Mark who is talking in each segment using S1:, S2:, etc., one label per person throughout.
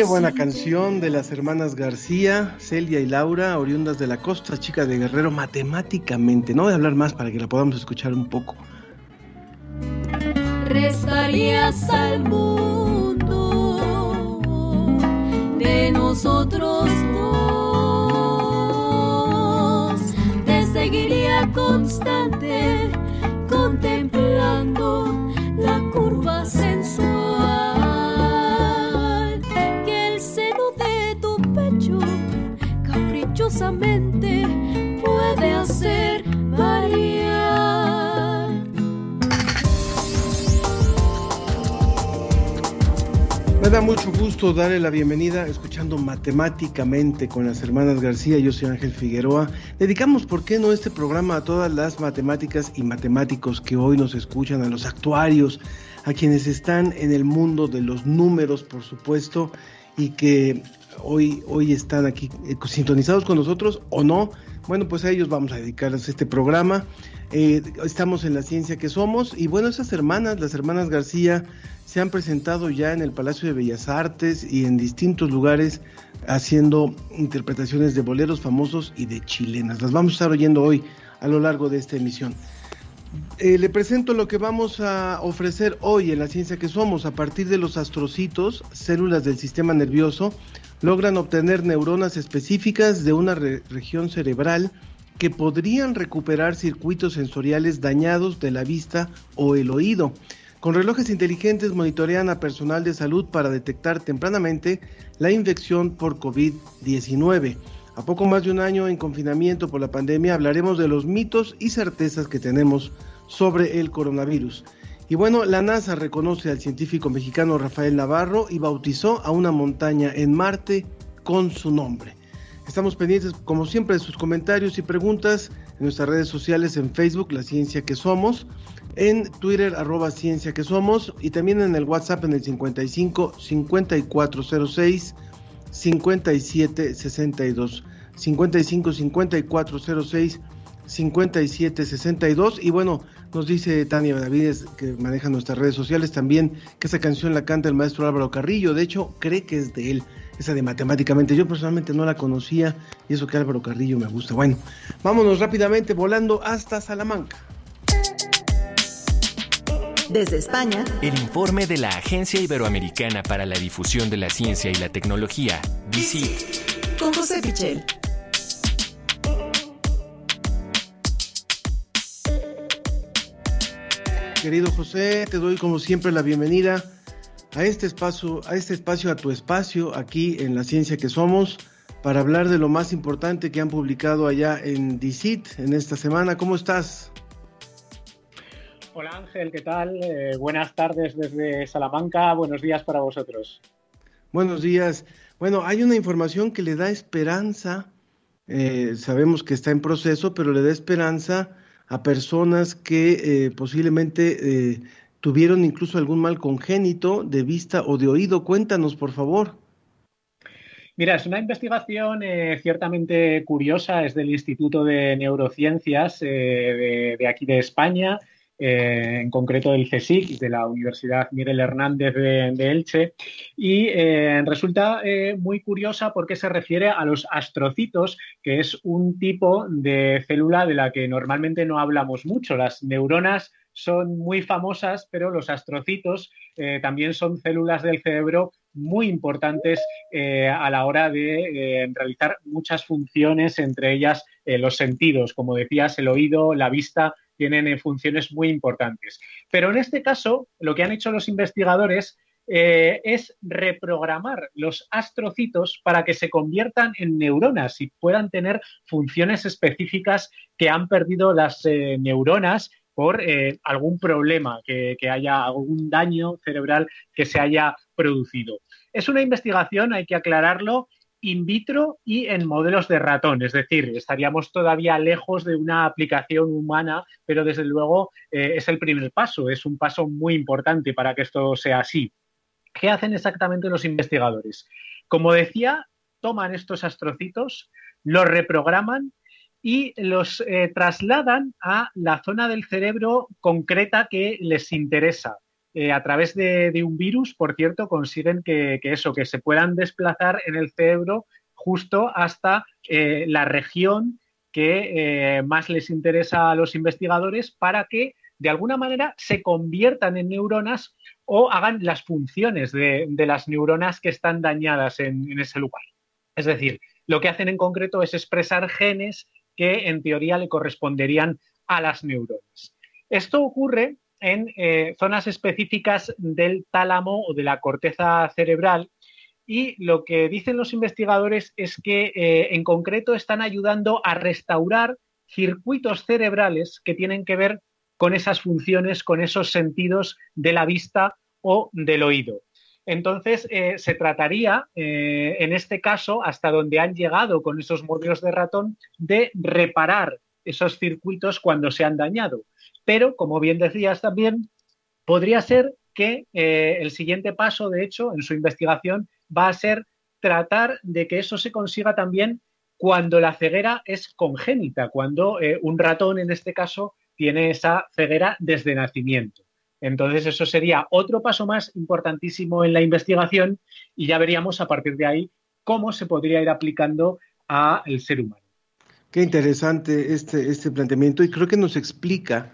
S1: Qué buena canción de las hermanas García, Celia y Laura, oriundas de la costa chica de Guerrero, matemáticamente. No voy a hablar más para que la podamos escuchar un poco.
S2: restarías al mundo de nosotros dos. Te seguiría constante contemplando la curva sensual puede hacer variar.
S1: Me da mucho gusto darle la bienvenida escuchando matemáticamente con las hermanas García. Yo soy Ángel Figueroa. Dedicamos, ¿por qué no?, este programa a todas las matemáticas y matemáticos que hoy nos escuchan, a los actuarios, a quienes están en el mundo de los números, por supuesto, y que hoy, hoy están aquí eh, sintonizados con nosotros o no. Bueno, pues a ellos vamos a dedicarles este programa. Eh, estamos en la ciencia que somos y bueno, esas hermanas, las hermanas García, se han presentado ya en el Palacio de Bellas Artes y en distintos lugares haciendo interpretaciones de boleros famosos y de chilenas. Las vamos a estar oyendo hoy a lo largo de esta emisión. Eh, le presento lo que vamos a ofrecer hoy en la ciencia que somos. A partir de los astrocitos, células del sistema nervioso, logran obtener neuronas específicas de una re- región cerebral que podrían recuperar circuitos sensoriales dañados de la vista o el oído. Con relojes inteligentes monitorean a personal de salud para detectar tempranamente la infección por COVID-19. A poco más de un año en confinamiento por la pandemia hablaremos de los mitos y certezas que tenemos sobre el coronavirus. Y bueno, la NASA reconoce al científico mexicano Rafael Navarro y bautizó a una montaña en Marte con su nombre. Estamos pendientes, como siempre, de sus comentarios y preguntas en nuestras redes sociales, en Facebook, La Ciencia que Somos, en Twitter, arroba Ciencia que Somos, y también en el WhatsApp en el 55 5406 5762. 55 5406 5762. Y bueno, nos dice Tania Benavides, que maneja nuestras redes sociales también, que esa canción la canta el maestro Álvaro Carrillo. De hecho, cree que es de él, esa de matemáticamente. Yo personalmente no la conocía y eso que Álvaro Carrillo me gusta. Bueno, vámonos rápidamente volando hasta Salamanca.
S3: Desde España,
S4: El informe de la Agencia Iberoamericana para la Difusión de la Ciencia y la Tecnología, DICIT.
S3: con José Pichel.
S1: Querido José, te doy como siempre la bienvenida a este espacio, a este espacio, a tu espacio aquí en La Ciencia que Somos, para hablar de lo más importante que han publicado allá en DICIT en esta semana. ¿Cómo estás?
S5: Hola Ángel, ¿qué tal? Eh, buenas tardes desde Salamanca, buenos días para vosotros.
S1: Buenos días. Bueno, hay una información que le da esperanza, eh, sabemos que está en proceso, pero le da esperanza a personas que eh, posiblemente eh, tuvieron incluso algún mal congénito de vista o de oído. Cuéntanos, por favor.
S5: Mira, es una investigación eh, ciertamente curiosa, es del Instituto de Neurociencias de aquí de España, eh, en concreto del CSIC, de la Universidad Miguel Hernández de, Elche, y eh, resulta eh, muy curiosa porque se refiere a los astrocitos, que es un tipo de célula de la que normalmente no hablamos mucho. Las neuronas son muy famosas, pero los astrocitos también son células del cerebro muy importantes a la hora de realizar muchas funciones, entre ellas los sentidos. Como decías, el oído, la vista tienen funciones muy importantes. Pero en este caso, lo que han hecho los investigadores es reprogramar los astrocitos para que se conviertan en neuronas y puedan tener funciones específicas que han perdido las neuronas por algún problema, que, que, haya algún daño cerebral que se haya producido. Es una investigación, hay que aclararlo, in vitro y en modelos de ratón, es decir, estaríamos todavía lejos de una aplicación humana, pero desde luego eh, es el primer paso, es un paso muy importante para que esto sea así. ¿Qué hacen exactamente los investigadores? Como decía, toman estos astrocitos, los reprograman y los eh, trasladan a la zona del cerebro concreta que les interesa. Eh, a través de, un virus, por cierto, consiguen que, eso, que se puedan desplazar en el cerebro justo hasta eh, la región que eh, más les interesa a los investigadores para que de alguna manera se conviertan en neuronas o hagan las funciones de, las neuronas que están dañadas en, en ese lugar. Es decir, lo que hacen en concreto es expresar genes que en teoría le corresponderían a las neuronas. Esto ocurre en eh, zonas específicas del tálamo o de la corteza cerebral. Y lo que dicen los investigadores es que eh, en concreto están ayudando a restaurar circuitos cerebrales que tienen que ver con esas funciones, con esos sentidos de la vista o del oído. Entonces, eh, se trataría, en este caso, hasta donde han llegado con esos modelos de ratón, de reparar esos circuitos cuando se han dañado. Pero, como bien decías también, podría ser que eh, el siguiente paso, de hecho, en su investigación, va a ser tratar de que eso se consiga también cuando la ceguera es congénita, cuando eh, un ratón, en este caso, tiene esa ceguera desde nacimiento. Entonces, eso sería otro paso más importantísimo en la investigación y ya veríamos a partir de ahí cómo se podría ir aplicando al ser humano.
S1: Qué interesante este, este planteamiento y creo que nos explica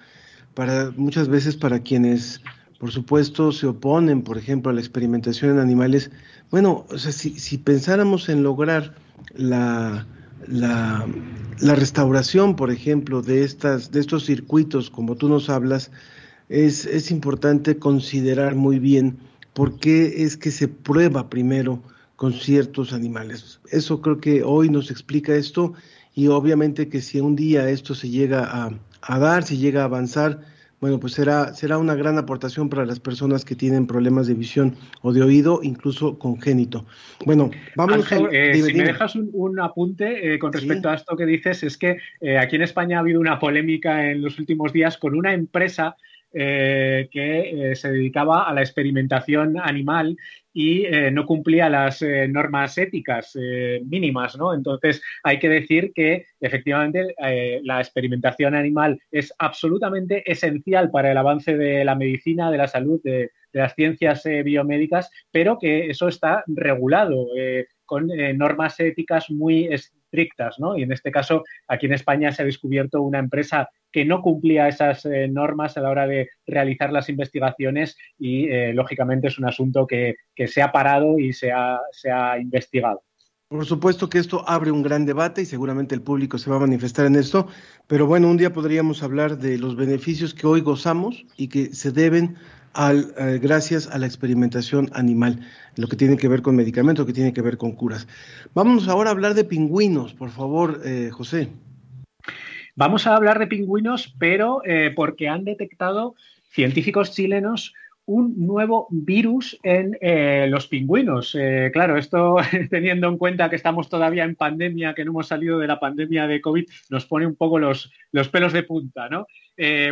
S1: para muchas veces para quienes, por supuesto, se oponen, por ejemplo, a la experimentación en animales. Bueno, o sea, si, si pensáramos en lograr la, la, la, restauración, por ejemplo, de, estas, de estos circuitos, como tú nos hablas, es, es importante considerar muy bien por qué es que se prueba primero con ciertos animales. Eso creo que hoy nos explica esto y obviamente que si un día esto se llega a, a dar, si llega a avanzar, bueno, pues será, será una gran aportación para las personas que tienen problemas de visión o de oído, incluso congénito. Bueno, vamos
S5: a... Eh, si me dejas un, apunte eh, con respecto a esto que dices, es que eh, aquí en España ha habido una polémica en los últimos días con una empresa que se dedicaba a la experimentación animal y eh, no cumplía las eh, normas éticas eh, mínimas, ¿no? Entonces hay que decir que efectivamente la experimentación animal es absolutamente esencial para el avance de la medicina, de la salud, de, de las ciencias biomédicas, pero que eso está regulado con normas éticas muy estrictas, ¿no? Y en este caso, aquí en España se ha descubierto una empresa que no cumplía esas eh, normas a la hora de realizar las investigaciones y, eh, lógicamente, es un asunto que, se ha parado y se ha, se ha investigado.
S1: Por supuesto que esto abre un gran debate y seguramente el público se va a manifestar en esto, pero bueno, un día podríamos hablar de los beneficios que hoy gozamos y que se deben eh, gracias a la experimentación animal, lo que tiene que ver con medicamentos, lo que tiene que ver con curas. Vamos ahora a hablar de pingüinos, por favor, José.
S5: Vamos a hablar de pingüinos, pero eh, porque han detectado científicos chilenos un nuevo virus en eh, los pingüinos. Eh, claro, esto teniendo en cuenta que estamos todavía en pandemia, que no hemos salido de la pandemia de COVID, nos pone un poco los, los pelos de punta, ¿no?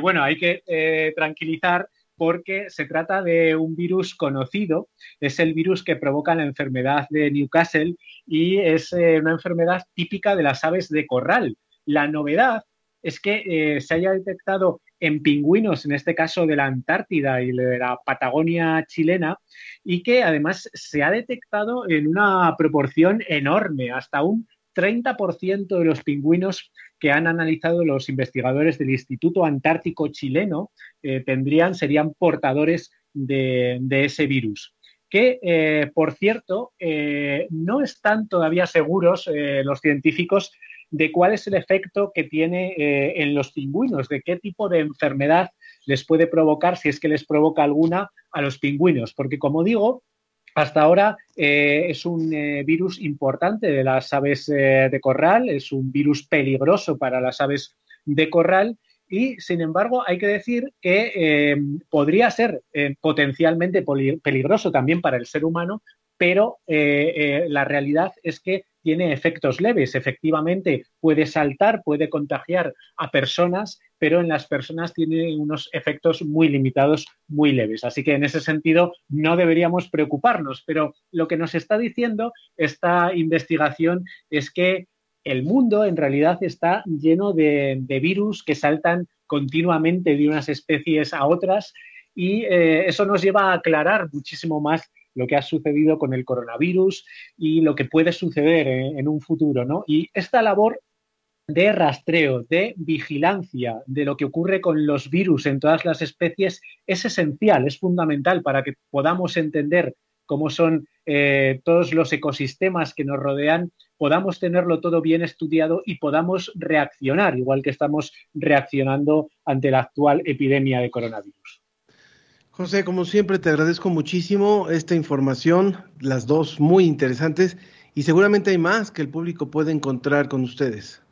S5: bueno, hay que tranquilizar porque se trata de un virus conocido, es el virus que provoca la enfermedad de Newcastle y es una enfermedad típica de las aves de corral. La novedad es que eh, se haya detectado en pingüinos, en este caso de la Antártida y de la Patagonia chilena, y que además se ha detectado en una proporción enorme, hasta un 30% de los pingüinos que han analizado los investigadores del Instituto Antártico Chileno eh, tendrían, serían portadores de, ese virus. que, eh, por cierto, eh, no están todavía seguros los científicos de cuál es el efecto que tiene en los pingüinos, de qué tipo de enfermedad les puede provocar, si es que les provoca alguna, a los pingüinos. Porque, como digo, hasta ahora es un virus importante de las aves de corral, es un virus peligroso para las aves de corral y, sin embargo, hay que decir que eh, podría ser eh, potencialmente peligroso también para el ser humano, pero eh, la realidad es que tiene efectos leves. Efectivamente, puede saltar, puede contagiar a personas, pero en las personas tiene unos efectos muy limitados, muy leves. Así que en ese sentido no deberíamos preocuparnos. Pero lo que nos está diciendo esta investigación es que el mundo en realidad está lleno de, virus que saltan continuamente de unas especies a otras y eh, eso nos lleva a aclarar muchísimo más lo que ha sucedido con el coronavirus y lo que puede suceder en, un futuro, ¿no? Y esta labor de rastreo, de vigilancia de lo que ocurre con los virus en todas las especies es esencial, es fundamental para que podamos entender cómo son eh, todos los ecosistemas que nos rodean, podamos tenerlo todo bien estudiado y podamos reaccionar, igual que estamos reaccionando ante la actual epidemia de coronavirus.
S1: José, como siempre, te agradezco muchísimo esta información, las dos muy interesantes, y seguramente hay más que el público puede encontrar con ustedes.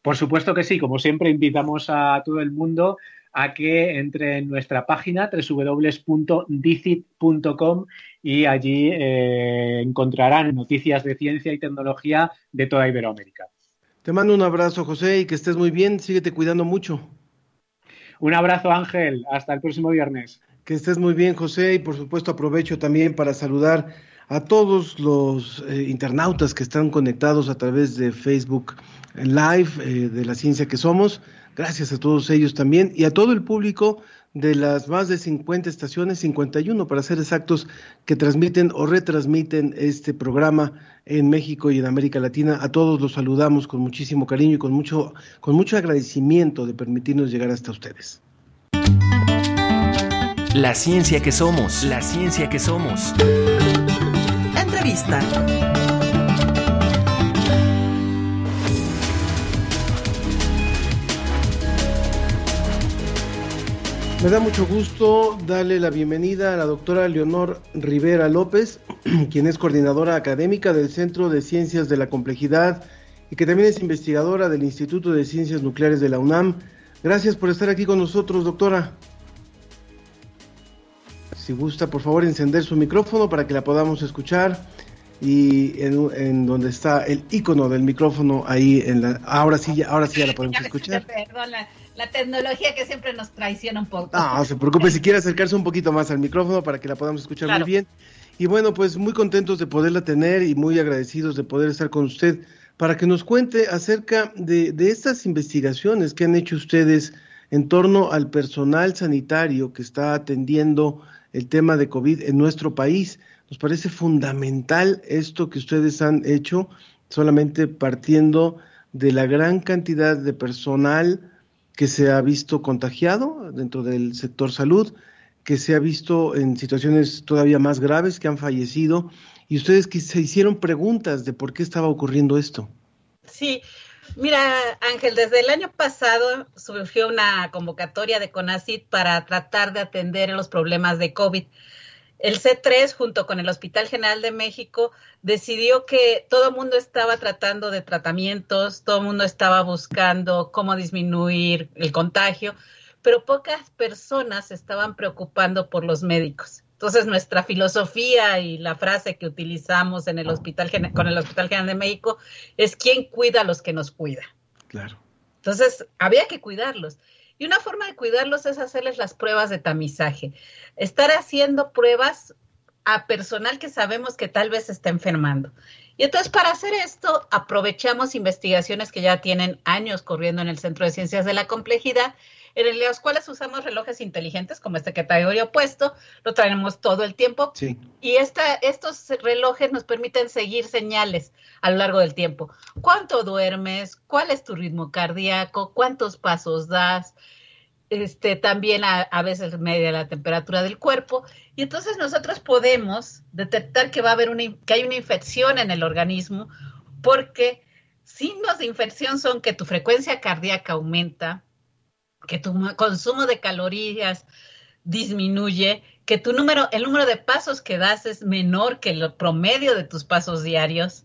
S5: Por supuesto que sí, como siempre invitamos a todo el mundo a que entre en nuestra página www.dicit.com y allí eh, encontrarán noticias de ciencia y tecnología de toda Iberoamérica.
S1: Te mando un abrazo, José, y que estés muy bien. Síguete cuidando mucho.
S5: Un abrazo, Ángel. Hasta el próximo viernes.
S1: Que estés muy bien, José, y por supuesto aprovecho también para saludar a todos los eh, internautas que están conectados a través de Facebook Live eh, de la ciencia que somos. Gracias a todos ellos también y a todo el público de las más de 50 estaciones, 51 para ser exactos, que transmiten o retransmiten este programa en México y en América Latina. A todos los saludamos con muchísimo cariño y con mucho, con mucho agradecimiento de permitirnos llegar hasta ustedes.
S4: La ciencia que somos, la ciencia que somos.
S3: Entrevista.
S1: Me da mucho gusto darle la bienvenida a la doctora Leonor Rivera López, quien es coordinadora académica del Centro de Ciencias de la Complejidad y que también es investigadora del Instituto de Ciencias Nucleares de la UNAM. Gracias por estar aquí con nosotros, doctora. Si gusta, por favor, encender su micrófono para que la podamos escuchar y en, donde está el icono del micrófono ahí en la ahora sí ahora sí ya la podemos escuchar
S6: perdón la, tecnología que siempre nos traiciona un poco.
S1: No, se preocupe si quiere acercarse un poquito más al micrófono para que la podamos escuchar muy bien. Y bueno pues muy contentos de poderla tener y muy agradecidos de poder estar con usted para que nos cuente acerca de, de estas investigaciones que han hecho ustedes en torno al personal sanitario que está atendiendo el tema de COVID en nuestro país. Nos parece fundamental esto que ustedes han hecho, solamente partiendo de la gran cantidad de personal que se ha visto contagiado dentro del sector salud, que se ha visto en situaciones todavía más graves, que han fallecido, y ustedes que se hicieron preguntas de por qué estaba ocurriendo esto.
S6: Sí, mira Ángel, desde el año pasado surgió una convocatoria de CONACIT para tratar de atender los problemas de COVID el C3 junto con el Hospital General de México decidió que todo el mundo estaba tratando de tratamientos, todo el mundo estaba buscando cómo disminuir el contagio, pero pocas personas se estaban preocupando por los médicos. Entonces, nuestra filosofía y la frase que utilizamos en el hospital, con el Hospital General de México es quién cuida a los que nos cuida.
S1: Claro.
S6: Entonces, había que cuidarlos. Y una forma de cuidarlos es hacerles las pruebas de tamizaje. Estar haciendo pruebas a personal que sabemos que tal vez está enfermando. Y entonces para hacer esto aprovechamos investigaciones que ya tienen años corriendo en el Centro de Ciencias de la Complejidad, en los cuales usamos relojes inteligentes como este que hoy puesto, lo traemos todo el tiempo. Y esta, estos relojes nos permiten seguir señales a lo largo del tiempo. ¿Cuánto duermes? ¿Cuál es tu ritmo cardíaco? ¿Cuántos pasos das? este, también a, a, veces media la temperatura del cuerpo, y entonces nosotros podemos detectar que va a haber una, que hay una infección en el organismo, porque signos de infección son que tu frecuencia cardíaca aumenta, que tu consumo de calorías disminuye, que tu número, el número de pasos que das es menor que el promedio de tus pasos diarios.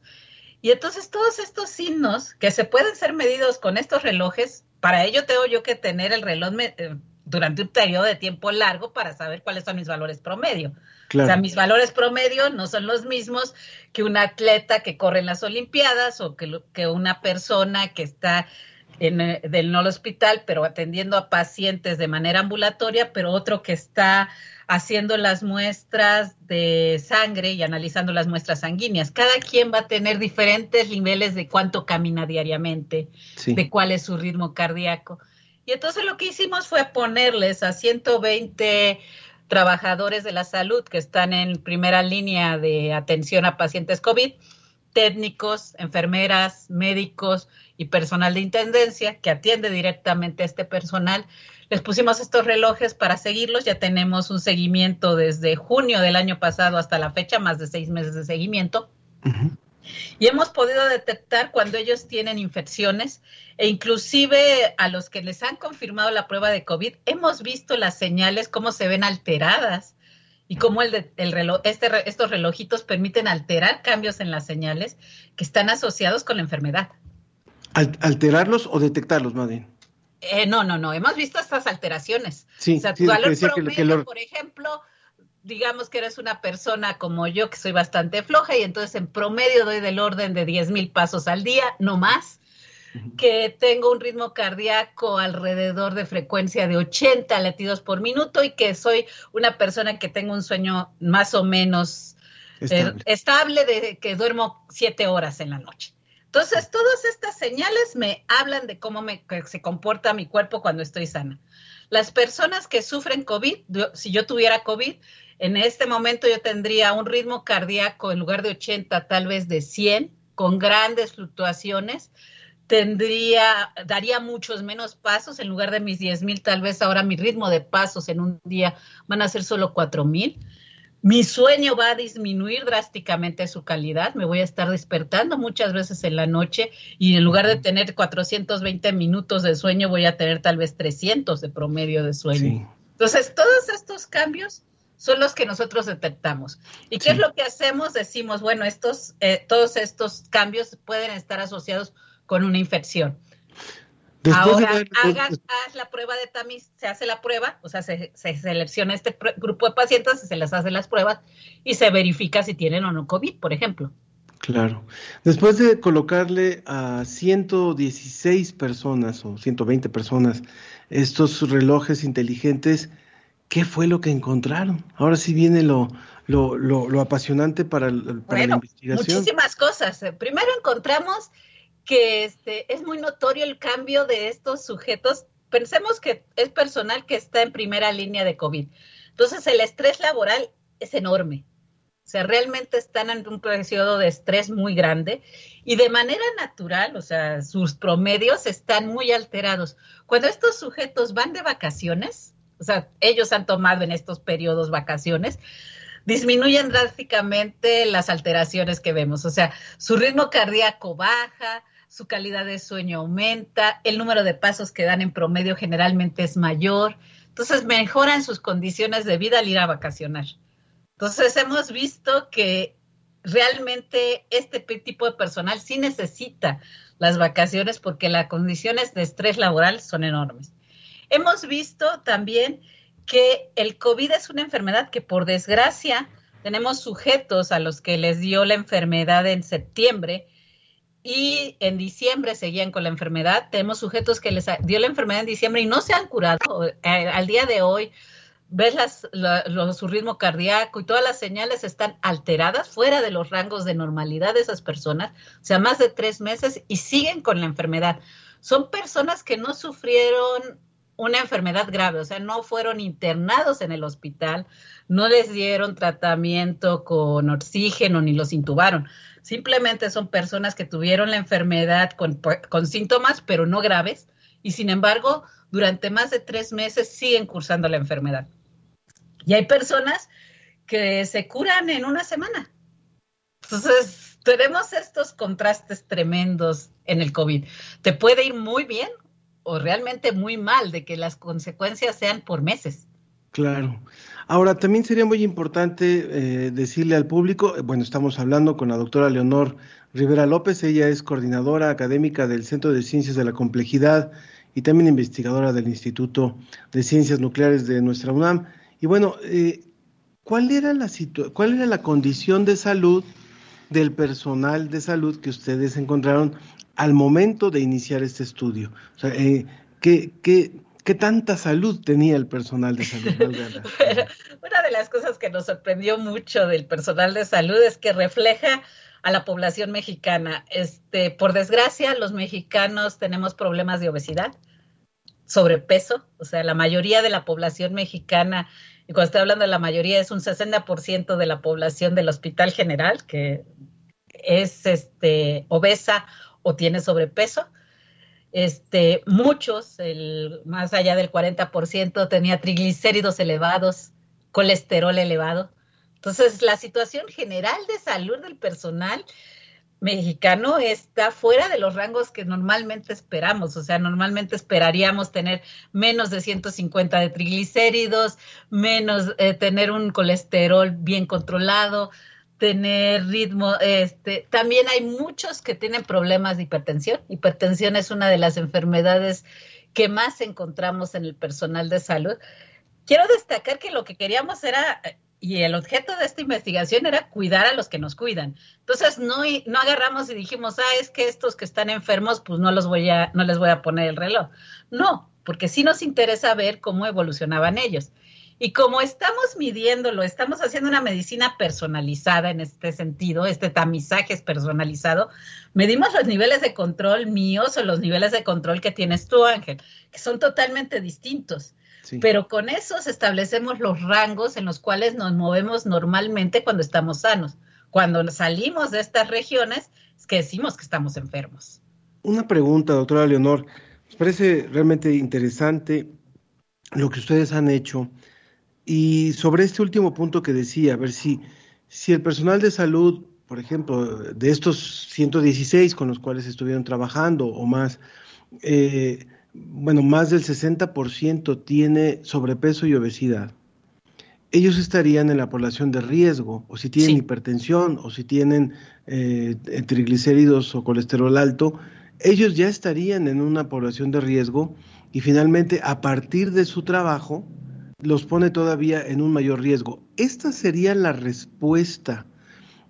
S6: Y entonces todos estos signos que se pueden ser medidos con estos relojes, para ello tengo yo que tener el reloj eh, durante un periodo de tiempo largo para saber cuáles son mis valores promedio. Claro. O sea, mis valores promedio no son los mismos que un atleta que corre en las Olimpiadas o que, que una persona que está en el no hospital, pero atendiendo a pacientes de manera ambulatoria, pero otro que está haciendo las muestras de sangre y analizando las muestras sanguíneas. Cada quien va a tener diferentes niveles de cuánto camina diariamente, sí. de cuál es su ritmo cardíaco. Y entonces lo que hicimos fue ponerles a 120 trabajadores de la salud que están en primera línea de atención a pacientes COVID, técnicos, enfermeras, médicos y personal de intendencia que atiende directamente a este personal. Les pusimos estos relojes para seguirlos. Ya tenemos un seguimiento desde junio del año pasado hasta la fecha, más de seis meses de seguimiento. Uh -huh. Y hemos podido detectar cuando ellos tienen infecciones e inclusive a los que les han confirmado la prueba de COVID, hemos visto las señales, cómo se ven alteradas y cómo el, de, el reloj, este, estos relojitos permiten alterar cambios en las señales que están asociados con la enfermedad.
S1: ¿Alterarlos o detectarlos, más bien?
S6: Eh, no, no, no. Hemos visto estas alteraciones.
S1: Sí,
S6: o sea,
S1: sí,
S6: tu valor promedio,
S1: que, que lo...
S6: por ejemplo, digamos que eres una persona como yo, que soy bastante floja, y entonces en promedio doy del orden de 10 mil pasos al día, no más, uh -huh. que tengo un ritmo cardíaco alrededor de frecuencia de 80 latidos por minuto y que soy una persona que tengo un sueño más o menos estable, eh, estable de que duermo 7 horas en la noche. Entonces, todas estas señales me hablan de cómo se comporta mi cuerpo cuando estoy sana. Las personas que sufren COVID, si yo tuviera COVID, en este momento yo tendría un ritmo cardíaco en lugar de 80, tal vez de 100, con grandes fluctuaciones. Tendría, daría muchos menos pasos en lugar de mis 10 mil, tal vez ahora mi ritmo de pasos en un día van a ser solo 4 mil. Mi sueño va a disminuir drásticamente su calidad, me voy a estar despertando muchas veces en la noche y en lugar de tener 420 minutos de sueño voy a tener tal vez 300 de promedio de sueño. Sí. Entonces, todos estos cambios son los que nosotros detectamos. ¿Y qué sí. es lo que hacemos? Decimos, bueno, estos, eh, todos estos cambios pueden estar asociados con una infección. Después Ahora, de... haz la prueba de tamiz, se hace la prueba, o sea, se, se selecciona este grupo de pacientes, se les hace las pruebas y se verifica si tienen o no COVID, por ejemplo.
S1: Claro. Después de colocarle a 116 personas o 120 personas estos relojes inteligentes, ¿qué fue lo que encontraron? Ahora sí viene lo, lo, lo, lo apasionante para, para
S6: bueno,
S1: la investigación.
S6: Muchísimas cosas. Primero encontramos que este, es muy notorio el cambio de estos sujetos. Pensemos que es personal que está en primera línea de COVID. Entonces, el estrés laboral es enorme. O sea, realmente están en un periodo de estrés muy grande y de manera natural, o sea, sus promedios están muy alterados. Cuando estos sujetos van de vacaciones, o sea, ellos han tomado en estos periodos vacaciones, disminuyen drásticamente las alteraciones que vemos. O sea, su ritmo cardíaco baja, su calidad de sueño aumenta, el número de pasos que dan en promedio generalmente es mayor, entonces mejoran sus condiciones de vida al ir a vacacionar. Entonces hemos visto que realmente este tipo de personal sí necesita las vacaciones porque las condiciones de estrés laboral son enormes. Hemos visto también que el COVID es una enfermedad que por desgracia tenemos sujetos a los que les dio la enfermedad en septiembre y en diciembre seguían con la enfermedad. Tenemos sujetos que les dio la enfermedad en diciembre y no se han curado. Eh, al día de hoy, ves las, la, lo, su ritmo cardíaco y todas las señales están alteradas, fuera de los rangos de normalidad de esas personas, o sea, más de tres meses y siguen con la enfermedad. Son personas que no sufrieron una enfermedad grave, o sea, no fueron internados en el hospital, no les dieron tratamiento con oxígeno ni los intubaron. Simplemente son personas que tuvieron la enfermedad con, con síntomas, pero no graves, y sin embargo durante más de tres meses siguen cursando la enfermedad. Y hay personas que se curan en una semana. Entonces, tenemos estos contrastes tremendos en el COVID. Te puede ir muy bien o realmente muy mal de que las consecuencias sean por meses.
S1: Claro. Ahora, también sería muy importante eh, decirle al público, eh, bueno, estamos hablando con la doctora Leonor Rivera López, ella es coordinadora académica del Centro de Ciencias de la Complejidad y también investigadora del Instituto de Ciencias Nucleares de nuestra UNAM. Y bueno, eh, ¿cuál, era la ¿cuál era la condición de salud del personal de salud que ustedes encontraron al momento de iniciar este estudio? O sea, ¿qué, qué, ¿Qué tanta salud tenía el personal de salud?
S6: una de las cosas que nos sorprendió mucho del personal de salud es que refleja a la población mexicana. Este, por desgracia, los mexicanos tenemos problemas de obesidad, sobrepeso, o sea, la mayoría de la población mexicana, y cuando estoy hablando de la mayoría, es un 60% de la población del Hospital General que es este, obesa o tiene sobrepeso este, muchos, el, más allá del 40%, tenía triglicéridos elevados, colesterol elevado. Entonces, la situación general de salud del personal mexicano está fuera de los rangos que normalmente esperamos. O sea, normalmente esperaríamos tener menos de 150 de triglicéridos, menos eh, tener un colesterol bien controlado, tener ritmo. Este, también hay muchos que tienen problemas de hipertensión. Hipertensión es una de las enfermedades que más encontramos en el personal de salud. Quiero destacar que lo que queríamos era, y el objeto de esta investigación era cuidar a los que nos cuidan. Entonces no, no agarramos y dijimos, ah, es que estos que están enfermos, pues no los voy a, no les voy a poner el reloj. No, porque sí nos interesa ver cómo evolucionaban ellos. Y como estamos midiéndolo, estamos haciendo una medicina personalizada en este sentido, este tamizaje es personalizado, medimos los niveles de control míos o los niveles de control que tienes tú, Ángel, que son totalmente distintos. Pero con esos establecemos los rangos en los cuales nos movemos normalmente cuando estamos sanos. Cuando salimos de estas regiones, es que decimos que estamos enfermos.
S1: Una pregunta, doctora Leonor. Nos parece realmente interesante lo que ustedes han hecho y sobre este último punto que decía, a ver si, si el personal de salud, por ejemplo, de estos 116 con los cuales estuvieron trabajando o más, eh, bueno, más del 60% tiene sobrepeso y obesidad. Ellos estarían en la población de riesgo, o si tienen hipertensión, o si tienen eh, triglicéridos o colesterol alto, ellos ya estarían en una población de riesgo y finalmente a partir de su trabajo, los pone todavía en un mayor riesgo. Esta sería la respuesta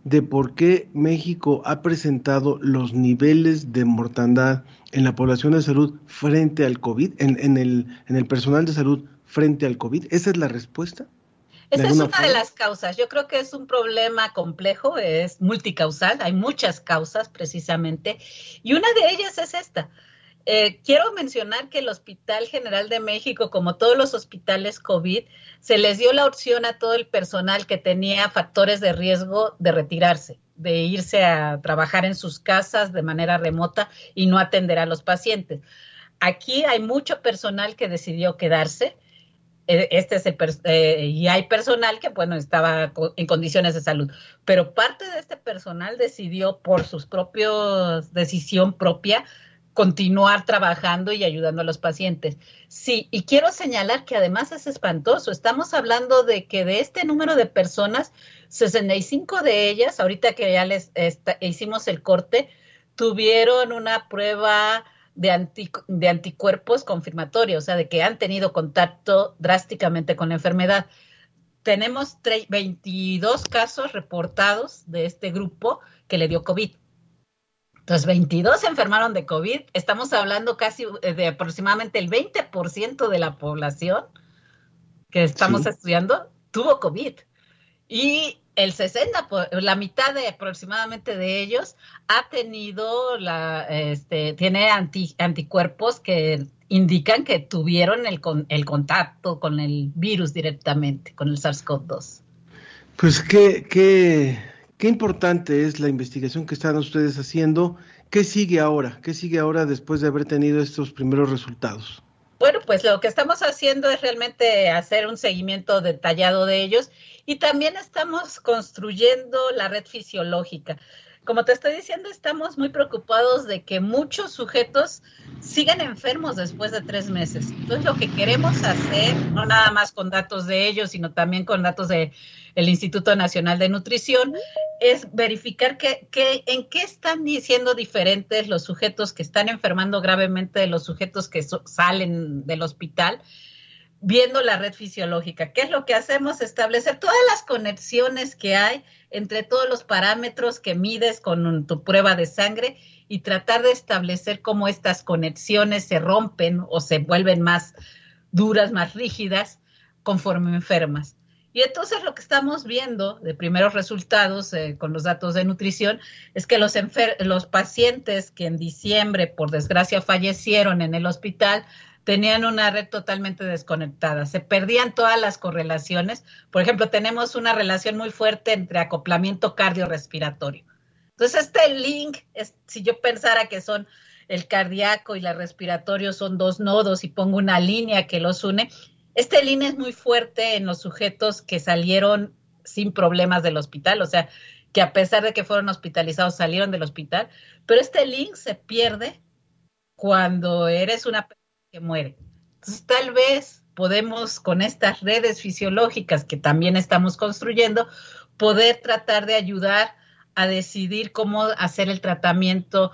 S1: de por qué México ha presentado los niveles de mortandad en la población de salud frente al COVID, en, el, en el personal de salud frente al COVID. ¿Esa es la respuesta?
S6: Esa es una de las causas. Yo creo que es un problema complejo, es multicausal, hay muchas causas precisamente, y una de ellas es esta. Eh, quiero mencionar que el Hospital General de México, como todos los hospitales COVID, se les dio la opción a todo el personal que tenía factores de riesgo de retirarse, de irse a trabajar en sus casas de manera remota y no atender a los pacientes. Aquí hay mucho personal que decidió quedarse. Eh, este es el eh, y hay personal que, bueno, estaba en condiciones de salud, pero parte de este personal decidió por sus propios decisión propia continuar trabajando y ayudando a los pacientes. Sí, y quiero señalar que además es espantoso. Estamos hablando de que de este número de personas, 65 de ellas, ahorita que ya les hicimos el corte, tuvieron una prueba de, de anticuerpos confirmatoria, o sea, de que han tenido contacto drásticamente con la enfermedad. Tenemos 22 casos reportados de este grupo que le dio COVID. Entonces, 22 se enfermaron de COVID. Estamos hablando casi eh, de aproximadamente el 20% de la población que estamos estudiando tuvo COVID. Y el 60, la mitad de aproximadamente de ellos ha tenido la, este, tiene anticuerpos que indican que tuvieron el, el contacto con el virus directamente, con el SARS-CoV-2.
S1: Pues qué, qué, Qué importante es la investigación que están ustedes haciendo. ¿Qué sigue ahora? ¿Qué sigue ahora después de haber tenido estos primeros resultados?
S6: Bueno, pues lo que estamos haciendo es realmente hacer un seguimiento detallado de ellos y también estamos construyendo la red fisiológica. Como te estoy diciendo, estamos muy preocupados de que muchos sujetos sigan enfermos después de tres meses. Entonces, lo que queremos hacer, no nada más con datos de ellos, sino también con datos del Instituto Nacional de Nutrición, es verificar que, que, en qué están diciendo diferentes los sujetos que están enfermando gravemente de los sujetos que salen del hospital viendo la red fisiológica. ¿Qué es lo que hacemos? Establecer todas las conexiones que hay entre todos los parámetros que mides con tu prueba de sangre y tratar de establecer cómo estas conexiones se rompen o se vuelven más duras, más rígidas conforme enfermas. Y entonces lo que estamos viendo de primeros resultados eh, con los datos de nutrición es que los, los pacientes que en diciembre, por desgracia, fallecieron en el hospital, tenían una red totalmente desconectada, se perdían todas las correlaciones. Por ejemplo, tenemos una relación muy fuerte entre acoplamiento cardiorrespiratorio. Entonces, este link, es, si yo pensara que son el cardíaco y la respiratorio son dos nodos y pongo una línea que los une, este link es muy fuerte en los sujetos que salieron sin problemas del hospital, o sea, que a pesar de que fueron hospitalizados salieron del hospital, pero este link se pierde cuando eres una persona que muere. Entonces, tal vez podemos con estas redes fisiológicas que también estamos construyendo, poder tratar de ayudar a decidir cómo hacer el tratamiento,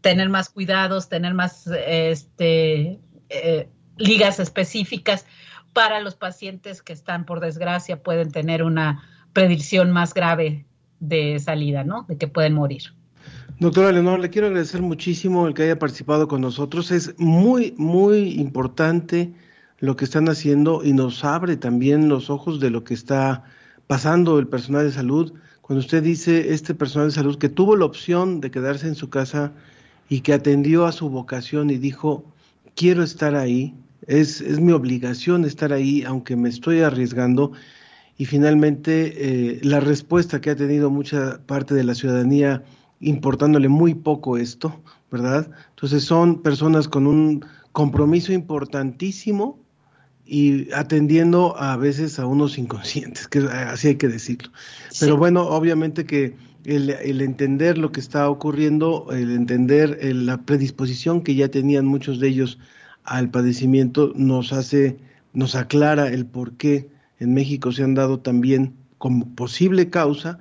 S6: tener más cuidados, tener más este, eh, ligas específicas para los pacientes que están, por desgracia, pueden tener una predicción más grave de salida, ¿no? De que pueden morir.
S1: Doctora Leonor, le quiero agradecer muchísimo el que haya participado con nosotros. Es muy, muy importante lo que están haciendo y nos abre también los ojos de lo que está pasando el personal de salud. Cuando usted dice este personal de salud que tuvo la opción de quedarse en su casa y que atendió a su vocación y dijo, quiero estar ahí, es, es mi obligación estar ahí, aunque me estoy arriesgando. Y finalmente, eh, la respuesta que ha tenido mucha parte de la ciudadanía importándole muy poco esto, ¿verdad? Entonces son personas con un compromiso importantísimo y atendiendo a veces a unos inconscientes, que así hay que decirlo. Pero bueno, obviamente que el, entender lo que está ocurriendo, el entender la predisposición que ya tenían muchos de ellos al padecimiento, nos hace, nos aclara el por qué en México se han dado también como posible causa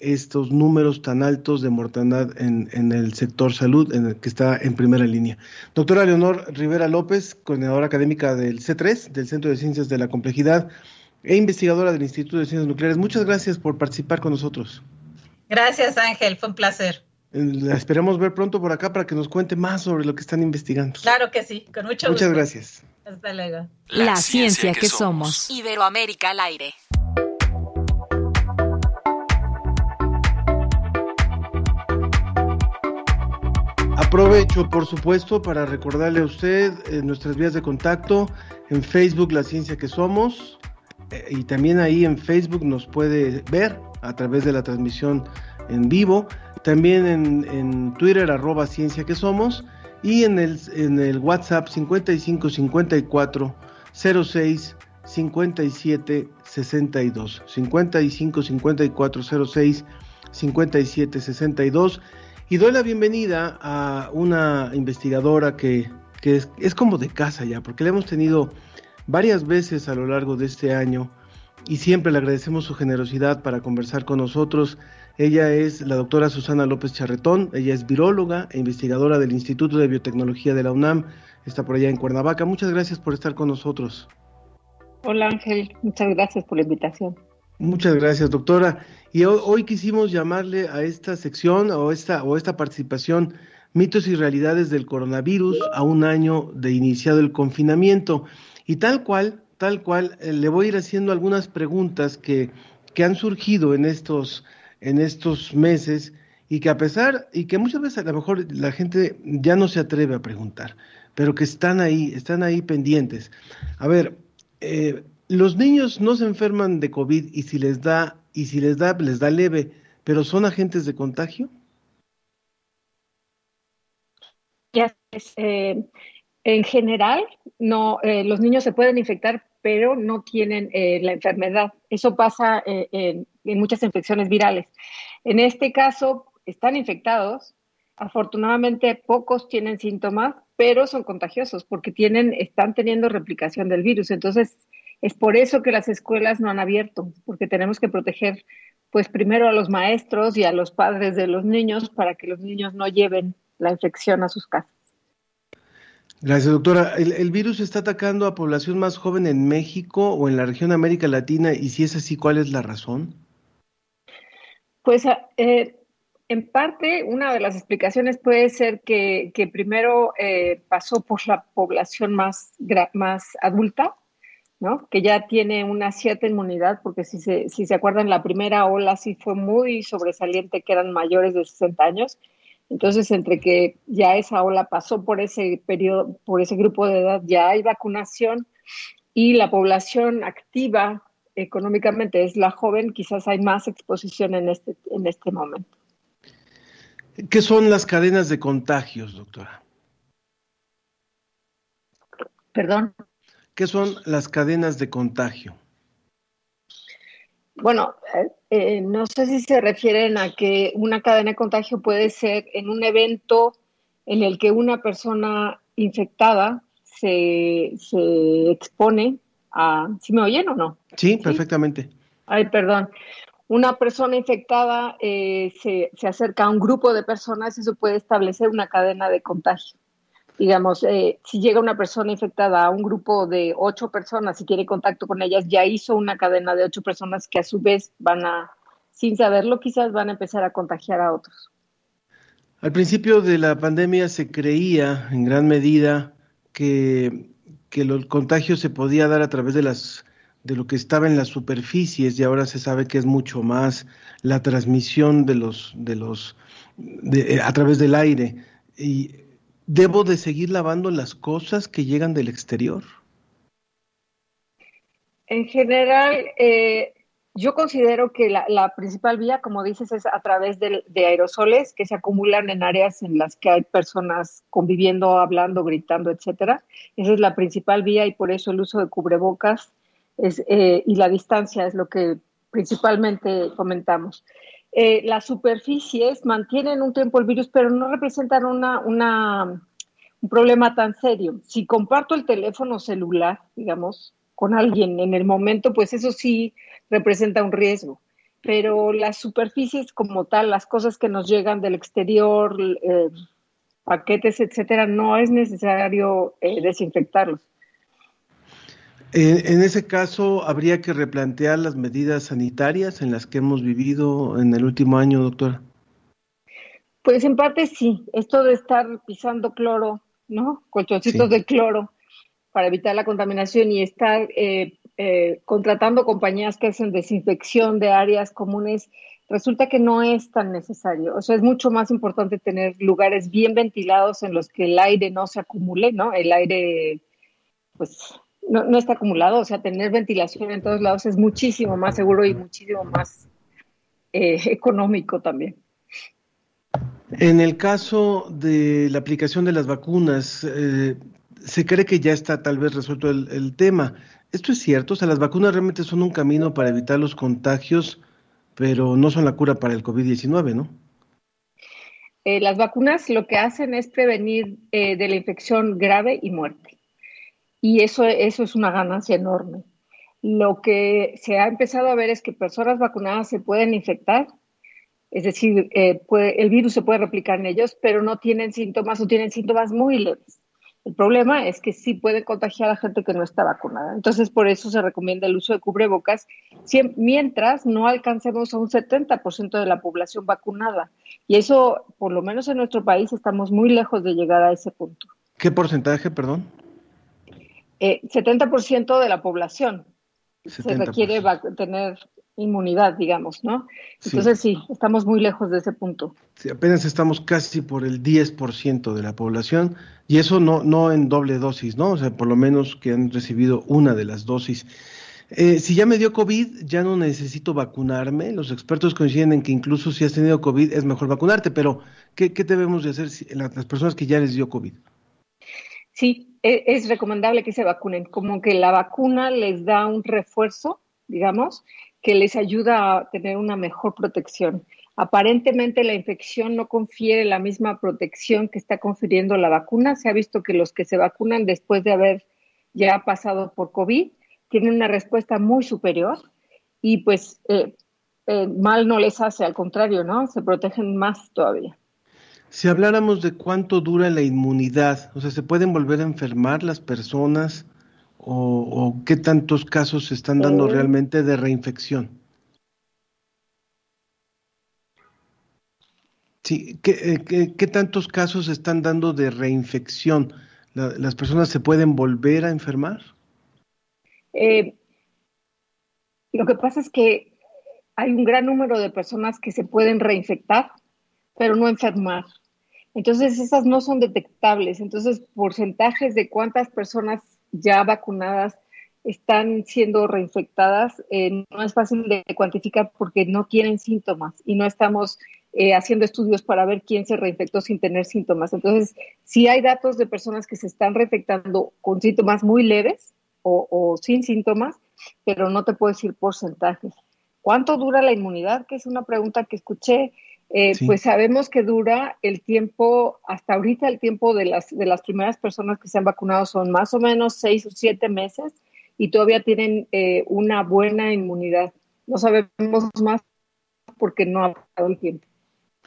S1: estos números tan altos de mortandad en, en, el sector salud, en el que está en primera línea. Doctora Leonor Rivera López, coordinadora académica del C3, del Centro de Ciencias de la Complejidad, e investigadora del Instituto de Ciencias Nucleares, muchas gracias por participar con nosotros.
S6: Gracias, Ángel, fue un placer.
S1: La esperamos ver pronto por acá para que nos cuente más sobre lo que están investigando.
S6: Claro que sí, con mucho
S1: Muchas gracias.
S6: Hasta luego.
S4: La, ciencia, que, somos.
S3: Iberoamérica al aire.
S1: Aprovecho, por supuesto, para recordarle a usted eh, nuestras vías de contacto. En Facebook, La Ciencia que Somos, eh, y también ahí en Facebook nos puede ver a través de la transmisión en vivo, también en, Twitter, arroba Ciencia que Somos, y en el, en el WhatsApp 5554 06 57 62 55 54 06 57 62 y doy la bienvenida a una investigadora que, es, como de casa ya, porque la hemos tenido varias veces a lo largo de este año y siempre le agradecemos su generosidad para conversar con nosotros. Ella es la doctora Susana López Charretón, ella es viróloga e investigadora del Instituto de Biotecnología de la UNAM, está por allá en Cuernavaca. Muchas gracias por estar con nosotros.
S7: Hola Ángel, muchas gracias por la invitación.
S1: Muchas gracias, doctora. Y hoy, quisimos llamarle a esta sección o esta, o esta participación mitos y realidades del coronavirus a un año de iniciado el confinamiento. Y tal cual, tal cual, eh, le voy a ir haciendo algunas preguntas que, que han surgido en estos, en estos meses y que a pesar, y que muchas veces a lo mejor la gente ya no se atreve a preguntar, pero que están ahí, están ahí pendientes. A ver, eh, los niños no se enferman de COVID y si les da, y si les da, les da leve, pero son agentes de contagio.
S7: Ya, eh, En general, no, eh, los niños se pueden infectar, pero no tienen eh, la enfermedad. Eso pasa eh, en, en muchas infecciones virales. En este caso, están infectados. Afortunadamente, pocos tienen síntomas, pero son contagiosos porque tienen, están teniendo replicación del virus. Entonces, es por eso que las escuelas no han abierto, porque tenemos que proteger, pues primero a los maestros y a los padres de los niños para que los niños no lleven la infección a sus casas.
S1: Gracias, doctora. ¿El, el virus está atacando a población más joven en México o en la región de América Latina? Y si es así, ¿cuál es la razón?
S7: Pues eh, en parte, una de las explicaciones puede ser que, que primero eh, pasó por la población más, más adulta, ¿no? que ya tiene una cierta inmunidad, porque si se, si se acuerdan, la primera ola sí fue muy sobresaliente, que eran mayores de 60 años. Entonces, entre que ya esa ola pasó por ese periodo, por ese grupo de edad, ya hay vacunación y la población activa económicamente es la joven, quizás hay más exposición en este, en este momento.
S1: ¿Qué son las cadenas de contagios, doctora?
S7: Perdón.
S1: ¿Qué son las cadenas de contagio?
S7: Bueno, eh, eh, no sé si se refieren a que una cadena de contagio puede ser en un evento en el que una persona infectada se, se expone a... ¿Sí me oyen o no?
S1: Sí, ¿Sí? perfectamente.
S7: Ay, perdón. Una persona infectada eh, se, se, acerca a un grupo de personas y eso puede establecer una cadena de contagio digamos, eh, si llega una persona infectada a un grupo de ocho personas y quiere contacto con ellas, ya hizo una cadena de ocho personas que a su vez van a, sin saberlo, quizás van a empezar a contagiar a otros.
S1: Al principio de la pandemia se creía en gran medida que, que el contagio se podía dar a través de las de lo que estaba en las superficies y ahora se sabe que es mucho más la transmisión de los de los de, a través del aire y ¿Debo de seguir lavando las cosas que llegan del exterior?
S7: En general, eh, yo considero que la, principal vía, como dices, es a través de, aerosoles que se acumulan en áreas en las que hay personas conviviendo, hablando, gritando, etcétera. Esa es la principal vía y por eso el uso de cubrebocas eh, y la distancia es lo que principalmente comentamos eh, las superficies mantienen un tiempo el virus, pero no representan una, una, un problema tan serio. Si comparto el teléfono celular, digamos, con alguien en el momento, pues eso sí representa un riesgo. Pero las superficies como tal, las cosas que nos llegan del exterior, eh, paquetes, etcétera, no es necesario eh, desinfectarlos.
S1: En, ese caso, ¿habría que replantear las medidas sanitarias en las que hemos vivido en el último año, doctora?
S7: Pues en parte sí. Esto de estar pisando cloro, ¿no? Colchoncitos sí. de cloro para evitar la contaminación y estar eh, eh, contratando compañías que hacen desinfección de áreas comunes, resulta que no es tan necesario. O sea, es mucho más importante tener lugares bien ventilados en los que el aire no se acumule, ¿no? El aire, pues no, no, está acumulado, o sea, tener ventilación en todos lados es muchísimo más seguro y muchísimo más eh, económico también.
S1: En el caso de la aplicación de las vacunas, eh, se cree que ya está tal vez resuelto el, el, tema. ¿Esto es cierto? O sea, las vacunas realmente son un camino para evitar los contagios, pero no son la cura para el COVID-19, ¿no?
S7: Eh, las vacunas lo que hacen es prevenir eh, de la infección grave y muerte y eso, eso es una ganancia enorme. Lo que se ha empezado a ver es que personas vacunadas se pueden infectar, es decir, eh, el virus se puede replicar en ellos, pero no tienen síntomas o tienen síntomas muy leves. El problema es que sí puede contagiar a gente que no está vacunada. Entonces, por eso se recomienda el uso de cubrebocas mientras no alcancemos a un 70% de la población vacunada. Y eso, por lo menos en nuestro país, estamos muy lejos de llegar a ese punto.
S1: ¿Qué porcentaje, perdón?
S7: Eh, 70% de la población 70%. se requiere tener inmunidad, digamos, ¿no? Entonces sí. sí. estamos muy lejos de ese punto.
S1: Sí, apenas estamos casi por el 10% de la población y eso no, no en doble dosis, ¿no? O sea, por lo menos que han recibido una de las dosis. Eh, si ya me dio COVID, ya no necesito vacunarme. Los expertos coinciden en que incluso si has tenido COVID es mejor vacunarte, pero ¿qué, qué debemos de hacer si, las personas que ya les dio COVID?
S7: sí, es, recomendable que se vacunen, como que la vacuna les da un refuerzo, digamos, que les ayuda a tener una mejor protección. Aparentemente la infección no confiere la misma protección que está confiriendo la vacuna. Se ha visto que los que se vacunan después de haber ya pasado por COVID tienen una respuesta muy superior y pues eh, eh, mal no les hace, al contrario, ¿no? Se protegen más todavía.
S1: Si habláramos de cuánto dura la inmunidad, o sea, ¿se pueden volver a enfermar las personas o, qué tantos casos se están dando eh. realmente de reinfección? Sí, ¿qué, qué, tantos casos se están dando de reinfección? ¿Las personas se pueden volver a enfermar?
S7: Eh, lo que pasa es que hay un gran número de personas que se pueden reinfectar, pero no enfermar. Entonces, esas no son detectables. Entonces, porcentajes de cuántas personas ya vacunadas están siendo reinfectadas eh, no es fácil de cuantificar porque no tienen síntomas y no estamos eh, haciendo estudios para ver quién se reinfectó sin tener síntomas. Entonces, sí hay datos de personas que se están reinfectando con síntomas muy leves o, o sin síntomas, pero no te puedo decir porcentajes. ¿Cuánto dura la inmunidad? Que es una pregunta que escuché eh, pues sabemos que dura el tiempo, hasta ahorita el tiempo de las, de las primeras personas que se han vacunado son más o menos seis o siete meses y todavía tienen eh, una buena inmunidad. No sabemos más porque no ha pasado el tiempo.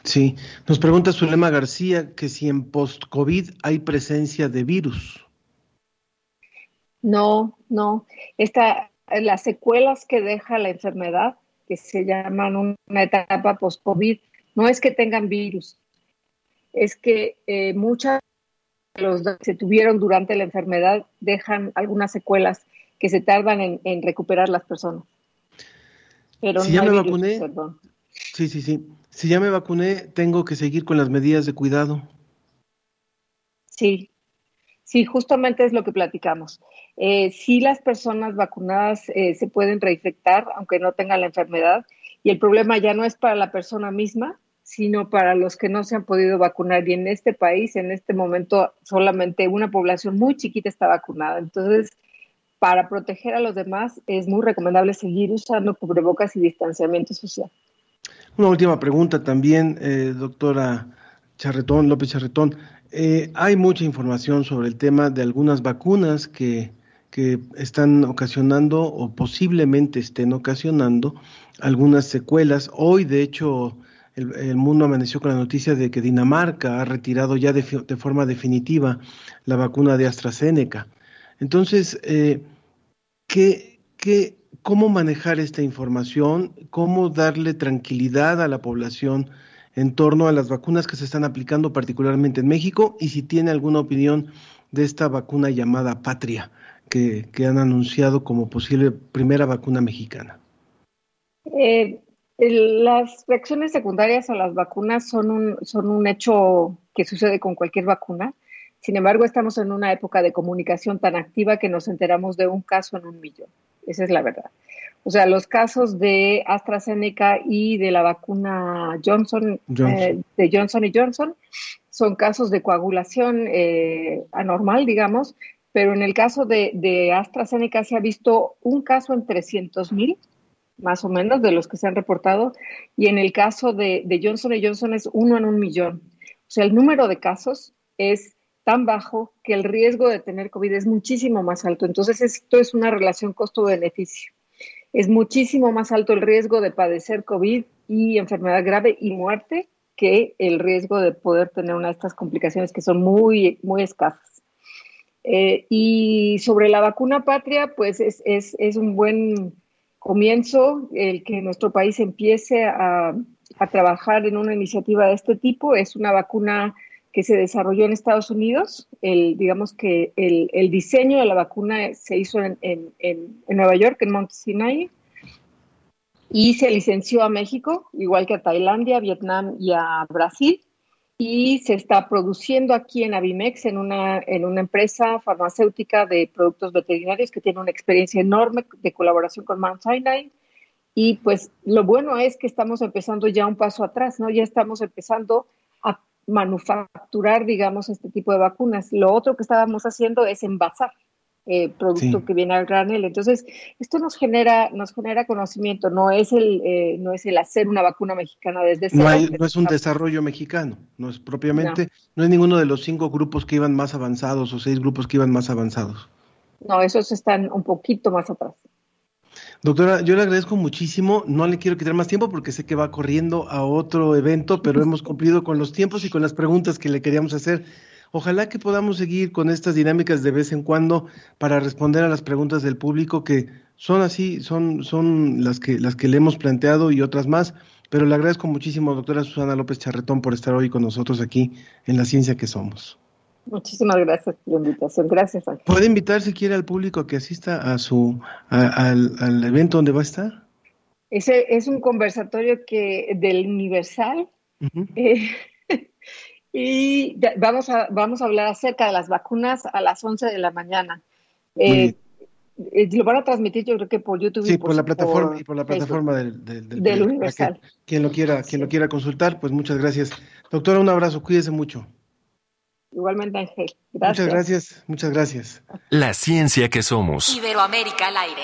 S1: Sí, nos pregunta Zulema García que si en post-COVID hay presencia de virus.
S7: No, no. Esta, las secuelas que deja la enfermedad, que se llaman una etapa post-COVID, no es que tengan virus, es que eh, muchas de los que se tuvieron durante la enfermedad dejan algunas secuelas que se tardan en, recuperar las personas.
S1: Pero si ya me vacuné, sí, sí, sí. Si ya me vacuné, tengo que seguir con las medidas de cuidado.
S7: Sí, sí, justamente es lo que platicamos. Eh, sí, las personas vacunadas eh, se pueden reinfectar, aunque no tengan la enfermedad, y el problema ya no es para la persona misma, sino para los que no se han podido vacunar. Y en este país, en este momento, solamente una población muy chiquita está vacunada. Entonces, para proteger a los demás, es muy recomendable seguir usando cubrebocas y distanciamiento social.
S1: Una última pregunta también, eh, doctora Charretón, López Charretón. Eh, hay mucha información sobre el tema de algunas vacunas que, que están ocasionando o posiblemente estén ocasionando algunas secuelas. Hoy, de hecho, el, mundo amaneció con la noticia de que Dinamarca ha retirado ya de, forma definitiva la vacuna de AstraZeneca. Entonces, eh, ¿qué, qué, cómo manejar esta información? ¿Cómo darle tranquilidad a la población en torno a las vacunas que se están aplicando particularmente en México? Y si tiene alguna opinión de esta vacuna llamada Patria, que, que han anunciado como posible primera vacuna mexicana.
S7: Eh, las reacciones secundarias a las vacunas son un, son un hecho que sucede con cualquier vacuna. Sin embargo, estamos en una época de comunicación tan activa que nos enteramos de un caso en un millón. Esa es la verdad. O sea, los casos de AstraZeneca y de la vacuna Johnson, eh, de Johnson y Johnson son casos de coagulación eh, anormal, digamos, pero en el caso de, de AstraZeneca se ha visto un caso en 300 mil más o menos, de los que se han reportado. Y en el caso de, de Johnson Johnson es uno en un millón. O sea, el número de casos es tan bajo que el riesgo de tener COVID es muchísimo más alto. Entonces, esto es una relación costo-beneficio. Es muchísimo más alto el riesgo de padecer COVID y enfermedad grave y muerte que el riesgo de poder tener una de estas complicaciones que son muy, muy escasas. Eh, y sobre la vacuna patria, pues es, es, es un buen comienzo el que nuestro país empiece a, trabajar en una iniciativa de este tipo. Es una vacuna que se desarrolló en Estados Unidos. El, digamos que el, diseño de la vacuna se hizo en, en, Nueva York, en Mount Sinai, y se licenció a México, igual que a Tailandia, Vietnam y a Brasil y se está produciendo aquí en Avimex, en una, en una empresa farmacéutica de productos veterinarios que tiene una experiencia enorme de colaboración con Mount Sinai. Y pues lo bueno es que estamos empezando ya un paso atrás, ¿no? Ya estamos empezando a manufacturar, digamos, este tipo de vacunas. Lo otro que estábamos haciendo es envasar eh, producto
S1: Sí.
S7: que viene al granel. Entonces, esto nos genera, nos genera conocimiento, no es el, eh, no es el hacer una vacuna mexicana desde cero.
S1: No, hay-
S7: pero
S1: no es un desarrollo mexicano, no es propiamente, no. es ninguno de los cinco grupos que iban más avanzados o seis grupos que iban más avanzados.
S7: No, esos están un poquito más atrás.
S1: Doctora, yo le agradezco muchísimo, no le quiero quitar más tiempo porque sé que va corriendo a otro evento, pero hemos cumplido con los tiempos y con las preguntas que le queríamos hacer. Ojalá que podamos seguir con estas dinámicas de vez en cuando para responder a las preguntas del público que son así, son, son las que, las que le hemos planteado y otras más. Pero le agradezco muchísimo, doctora Susana López Charretón, por estar hoy con nosotros aquí en La Ciencia que Somos.
S7: Muchísimas gracias por la invitación. Gracias, Ángel.
S1: ¿Puede invitar si quiere al público a que asista a su, a- al, al evento donde va a estar?
S7: Ese es un conversatorio que del Universal eh, y vamos a, vamos a hablar acerca de las vacunas a las 11 de la mañana. Eh, eh, lo van a transmitir yo creo que por YouTube
S1: Sí,
S7: y
S1: por la plataforma
S7: por
S1: y por la plataforma del, del,
S7: Del
S1: que
S7: Universal.
S1: Quien lo quiera, quien lo quiera consultar, pues muchas gracias. Doctora, un abrazo, cuídese mucho.
S7: Igualmente, Ángel. Gracias.
S1: Muchas gracias, muchas gracias.
S4: La ciencia que somos.
S3: Iberoamérica al aire.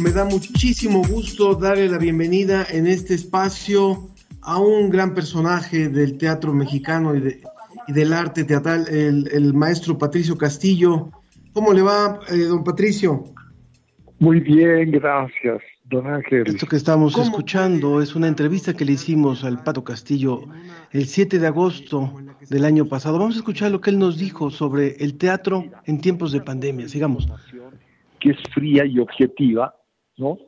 S1: Me da muchísimo gusto darle la bienvenida en este espacio a un gran personaje del teatro mexicano y, de- y del arte teatral, el, el maestro Patricio Castillo. ¿Cómo le va, eh, don Patricio?
S8: Muy bien, gracias, don Ángel.
S1: Esto que estamos escuchando es una entrevista que le hicimos al Pato Castillo el 7 de agosto del año pasado. Vamos a escuchar lo que él nos dijo sobre el teatro en tiempos de pandemia. Sigamos.
S8: Que es fría y objetiva, ¿no?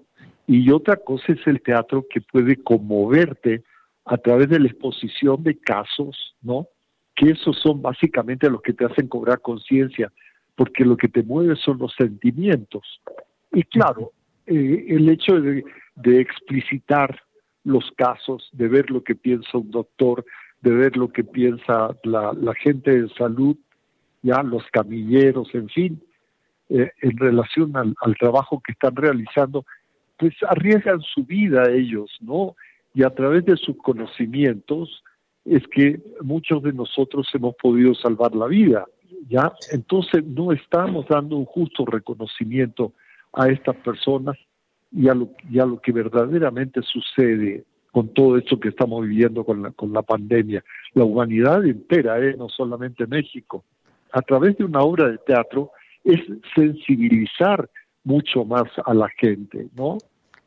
S8: Y otra cosa es el teatro que puede conmoverte a través de la exposición de casos, ¿no? Que esos son básicamente los que te hacen cobrar conciencia, porque lo que te mueve son los sentimientos. Y claro, eh, el hecho de, de explicitar los casos, de ver lo que piensa un doctor, de ver lo que piensa la, la gente de salud, ya los camilleros, en fin, eh, en relación al, al trabajo que están realizando, pues arriesgan su vida ellos, ¿no? Y a través de sus conocimientos es que muchos de nosotros hemos podido salvar la vida, ¿ya? Entonces no estamos dando un justo reconocimiento a estas personas y a lo, y a lo que verdaderamente sucede con todo esto que estamos viviendo con la, con la pandemia. La humanidad entera, ¿eh? no solamente México. A través de una obra de teatro es sensibilizar mucho más a la gente, ¿no?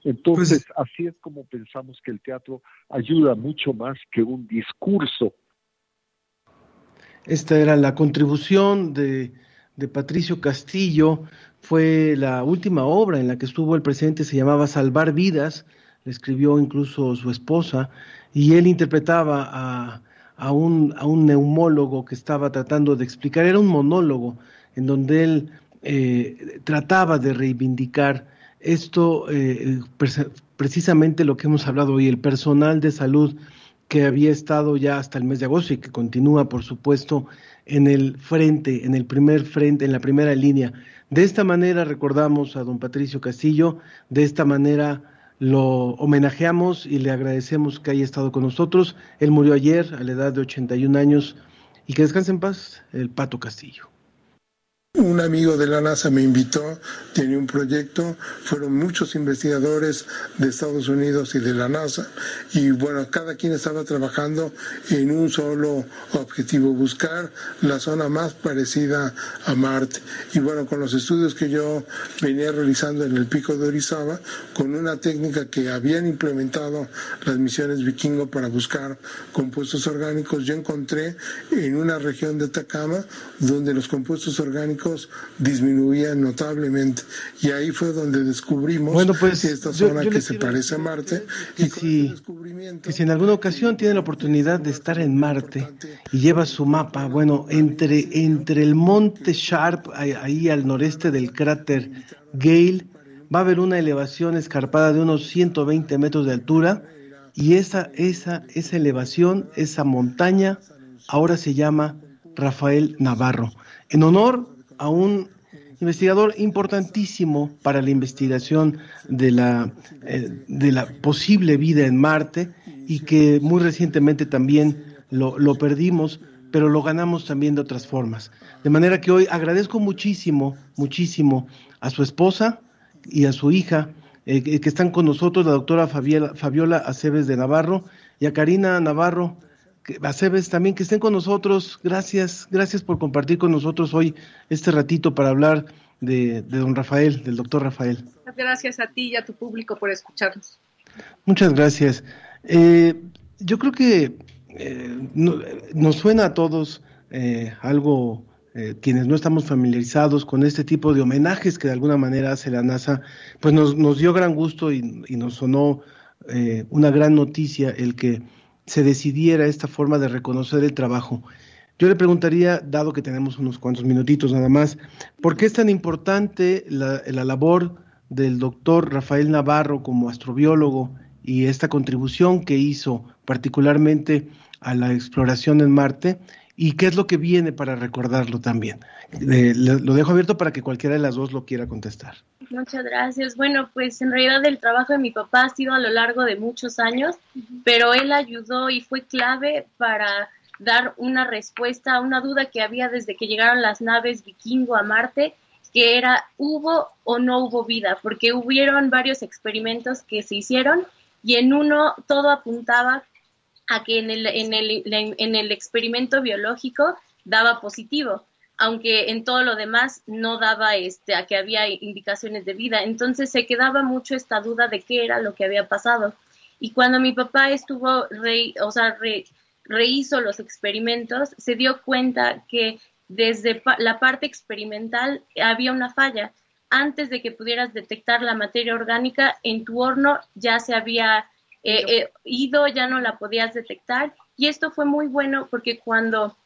S8: Entonces, así es como pensamos que el teatro ayuda mucho más que un discurso.
S1: Esta era la contribución de, de Patricio Castillo, fue la última obra en la que estuvo el presidente, se llamaba Salvar Vidas, le escribió incluso su esposa, y él interpretaba a, a, un, a un neumólogo que estaba tratando de explicar, era un monólogo en donde él eh, trataba de reivindicar esto, eh, precisamente lo que hemos hablado hoy, el personal de salud que había estado ya hasta el mes de agosto y que continúa, por supuesto, en el frente, en el primer frente, en la primera línea. De esta manera recordamos a don Patricio Castillo, de esta manera lo homenajeamos y le agradecemos que haya estado con nosotros. Él murió ayer a la edad de 81 años y que descanse en paz el Pato Castillo.
S9: Un amigo de la NASA me invitó, tenía un proyecto, fueron muchos investigadores de Estados Unidos y de la NASA, y bueno, cada quien estaba trabajando en un solo objetivo, buscar la zona más parecida a Marte. Y bueno, con los estudios que yo venía realizando en el pico de Orizaba, con una técnica que habían implementado las misiones vikingo para buscar compuestos orgánicos, yo encontré en una región de Atacama donde los compuestos orgánicos disminuían notablemente. Y ahí fue donde descubrimos
S1: bueno, pues,
S9: esta
S1: yo,
S9: zona
S1: yo
S9: que se parece a Marte.
S1: que
S9: y
S1: si, que si en alguna ocasión tiene la oportunidad de estar en Marte y lleva su mapa, bueno, entre, entre el monte Sharp, ahí al noreste del cráter Gale, va a haber una elevación escarpada de unos 120 metros de altura y esa, esa, esa elevación, esa montaña, ahora se llama Rafael Navarro, en honor a un investigador importantísimo para la investigación de la, eh, de la posible vida en Marte y que muy recientemente también lo, lo perdimos, pero lo ganamos también de otras formas. De manera que hoy agradezco muchísimo, muchísimo a su esposa y a su hija eh, que están con nosotros, la doctora Fabiola, Fabiola Aceves de Navarro y a Karina Navarro Aceves también, que estén con nosotros. Gracias, gracias por compartir con nosotros hoy este ratito para hablar de, de don Rafael, del doctor Rafael.
S10: Gracias a ti y a tu público por escucharnos.
S1: Muchas gracias. Eh, yo creo que eh, no, nos suena a todos eh, algo, quienes no estamos familiarizados con este tipo de homenajes que de alguna manera hace la NASA, pues nos, nos dio gran gusto y, y nos sonó una gran noticia el que se decidiera esta forma de reconocer el trabajo. Yo le preguntaría, dado que tenemos unos cuantos minutitos nada más, ¿por qué es tan importante la, la labor del doctor Rafael Navarro como astrobiólogo y esta contribución que hizo particularmente a la exploración en Marte y qué es lo que viene para recordarlo también. Eh, lo dejo abierto para que cualquiera de las dos lo quiera contestar.
S11: Muchas gracias. Bueno, pues en realidad el trabajo de mi papá ha sido a lo largo de muchos años, pero él ayudó y fue clave para dar una respuesta a una duda que había desde que llegaron las naves vikingo a Marte, que era ¿hubo o no hubo vida? Porque hubieron varios experimentos que se hicieron y en uno todo apuntaba a que en el, en el, en el experimento biológico daba positivo, aunque en todo lo demás no daba este, a que había indicaciones de vida. Entonces se quedaba mucho esta duda de qué era lo que había pasado. Y cuando mi papá estuvo, re, o sea, re, rehizo los experimentos, se dio cuenta que desde la parte experimental había una falla. Antes de que pudieras detectar la materia orgánica, en tu horno ya se había eh, eh, ido, ya no la podías detectar. Y esto fue muy bueno porque cuando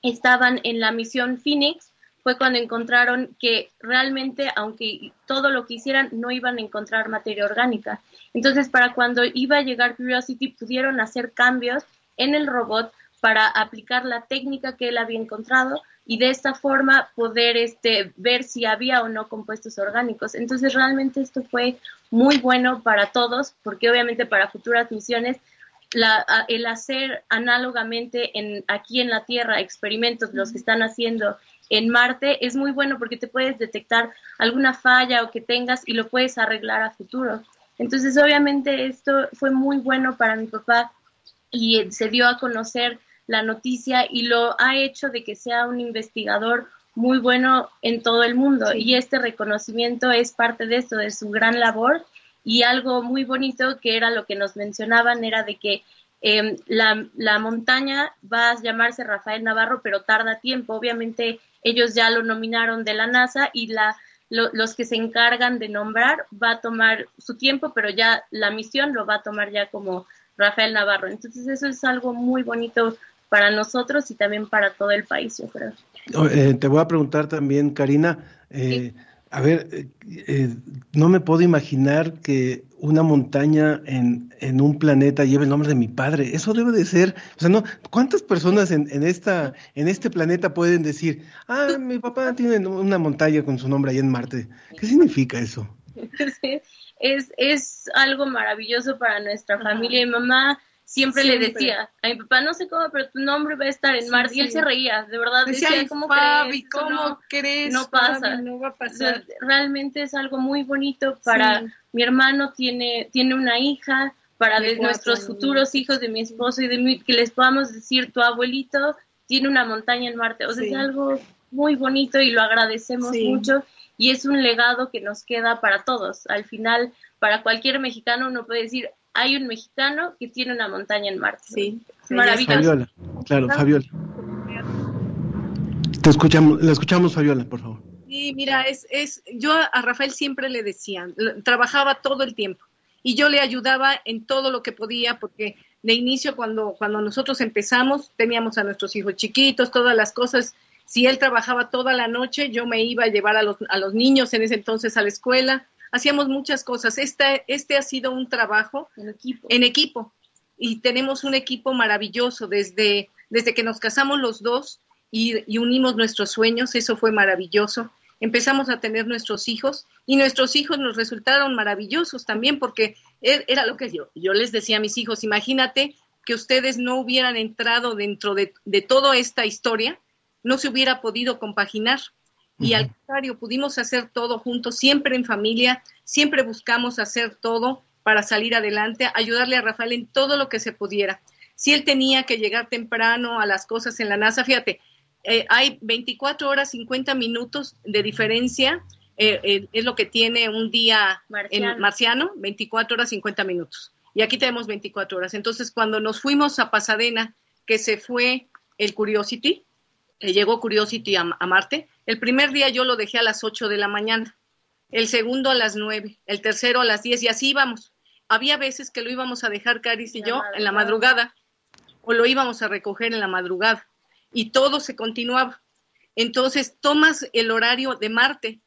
S11: estaban en la misión Phoenix fue cuando encontraron que realmente, aunque todo lo que hicieran, no iban a encontrar materia orgánica. Entonces, para cuando iba a llegar Curiosity, pudieron hacer cambios en el robot para aplicar la técnica que él había encontrado y de esta forma poder este, ver si había o no compuestos orgánicos. Entonces realmente esto fue muy bueno para todos, porque obviamente para futuras misiones la, el hacer análogamente en, aquí en la Tierra experimentos, los que están haciendo en Marte, es muy bueno porque te puedes detectar alguna falla o que tengas y lo puedes arreglar a futuro. Entonces, obviamente, esto fue muy bueno para mi papá y se dio a conocer la noticia y lo ha hecho de que sea un investigador muy bueno en todo el mundo. Y este reconocimiento es parte de esto, de su gran labor. Y algo muy bonito que era lo que nos mencionaban era de que eh, la, la, montaña va a llamarse Rafael Navarro, pero tarda tiempo. Obviamente ellos ya lo nominaron de la NASA y la, lo, los que se encargan de nombrar va a tomar su tiempo, pero ya la misión lo va a tomar ya como Rafael Navarro. Entonces eso es algo muy bonito para nosotros y también para todo el país, yo creo.
S1: Eh, te voy a preguntar también, Karina, eh, sí. a ver, eh, eh, no me puedo imaginar que una montaña en, en, un planeta lleve el nombre de mi padre. Eso debe de ser, o sea, no, ¿cuántas personas en, en, esta, en este planeta pueden decir, ah, mi papá tiene una montaña con su nombre ahí en Marte? ¿Qué significa eso?
S11: Sí, es, es algo maravilloso para nuestra familia. Mi mamá siempre, siempre, le decía a mi papá, no sé cómo, pero tu nombre va a estar en Marte. Sí, y él se reía, de verdad.
S10: Decía, decía ¿cómo Fabi, crees? ¿cómo no, crees?
S11: No pasa.
S10: Fabi, no va a pasar.
S11: Realmente es algo muy bonito para... Sí. Mi hermano tiene, tiene una hija, para de, nuestros futuros hijos, de mi esposo y de mí, que les podamos decir, tu abuelito tiene una montaña en Marte. O sea, es algo muy bonito y lo agradecemos mucho. Y es un legado que nos queda para todos. Al final, para cualquier mexicano uno puede decir, hay un mexicano que tiene una montaña en Marte.
S10: Sí,
S11: maravilloso.
S1: Fabiola, claro, Fabiola. Te escuchamos, la escuchamos, Fabiola, por favor.
S10: Sí, mira, es, es, yo a Rafael siempre le decía, trabajaba todo el tiempo y yo le ayudaba en todo lo que podía porque de inicio cuando, cuando nosotros empezamos teníamos a nuestros hijos chiquitos, todas las cosas. Si él trabajaba toda la noche, yo me iba a llevar a los, a los niños en ese entonces a la escuela hacíamos muchas cosas. Este, este ha sido un trabajo
S11: en equipo.
S10: en equipo. y tenemos un equipo maravilloso desde, desde que nos casamos los dos y, y unimos nuestros sueños, eso fue maravilloso. empezamos a tener nuestros hijos y nuestros hijos nos resultaron maravillosos también porque e, era lo que yo, yo les decía a mis hijos, imagínate que ustedes no hubieran entrado dentro de, de toda esta historia, no se hubiera podido compaginar. Y al contrario, pudimos hacer todo juntos, siempre en familia, siempre buscamos hacer todo para salir adelante, ayudarle a Rafael en todo lo que se pudiera. Si él tenía que llegar temprano a las cosas en la NASA, fíjate, eh, hay 24 horas 50 minutos de diferencia, eh, eh, es lo que tiene un día
S11: Marciano.
S10: en marciano, 24 horas 50 minutos. Y aquí tenemos 24 horas. Entonces, cuando nos fuimos a Pasadena, que se fue el Curiosity, que llegó Curiosity a, a Marte, el primer día yo lo dejé a las 8 de la mañana, el segundo a las 9, el tercero a las 10 y así íbamos. Había veces que lo íbamos a dejar Caris y
S11: La
S10: yo en la
S11: madrugada.
S10: madrugada o lo íbamos a recoger en la madrugada y todo se continuaba. Entonces, tomas el horario de Marte,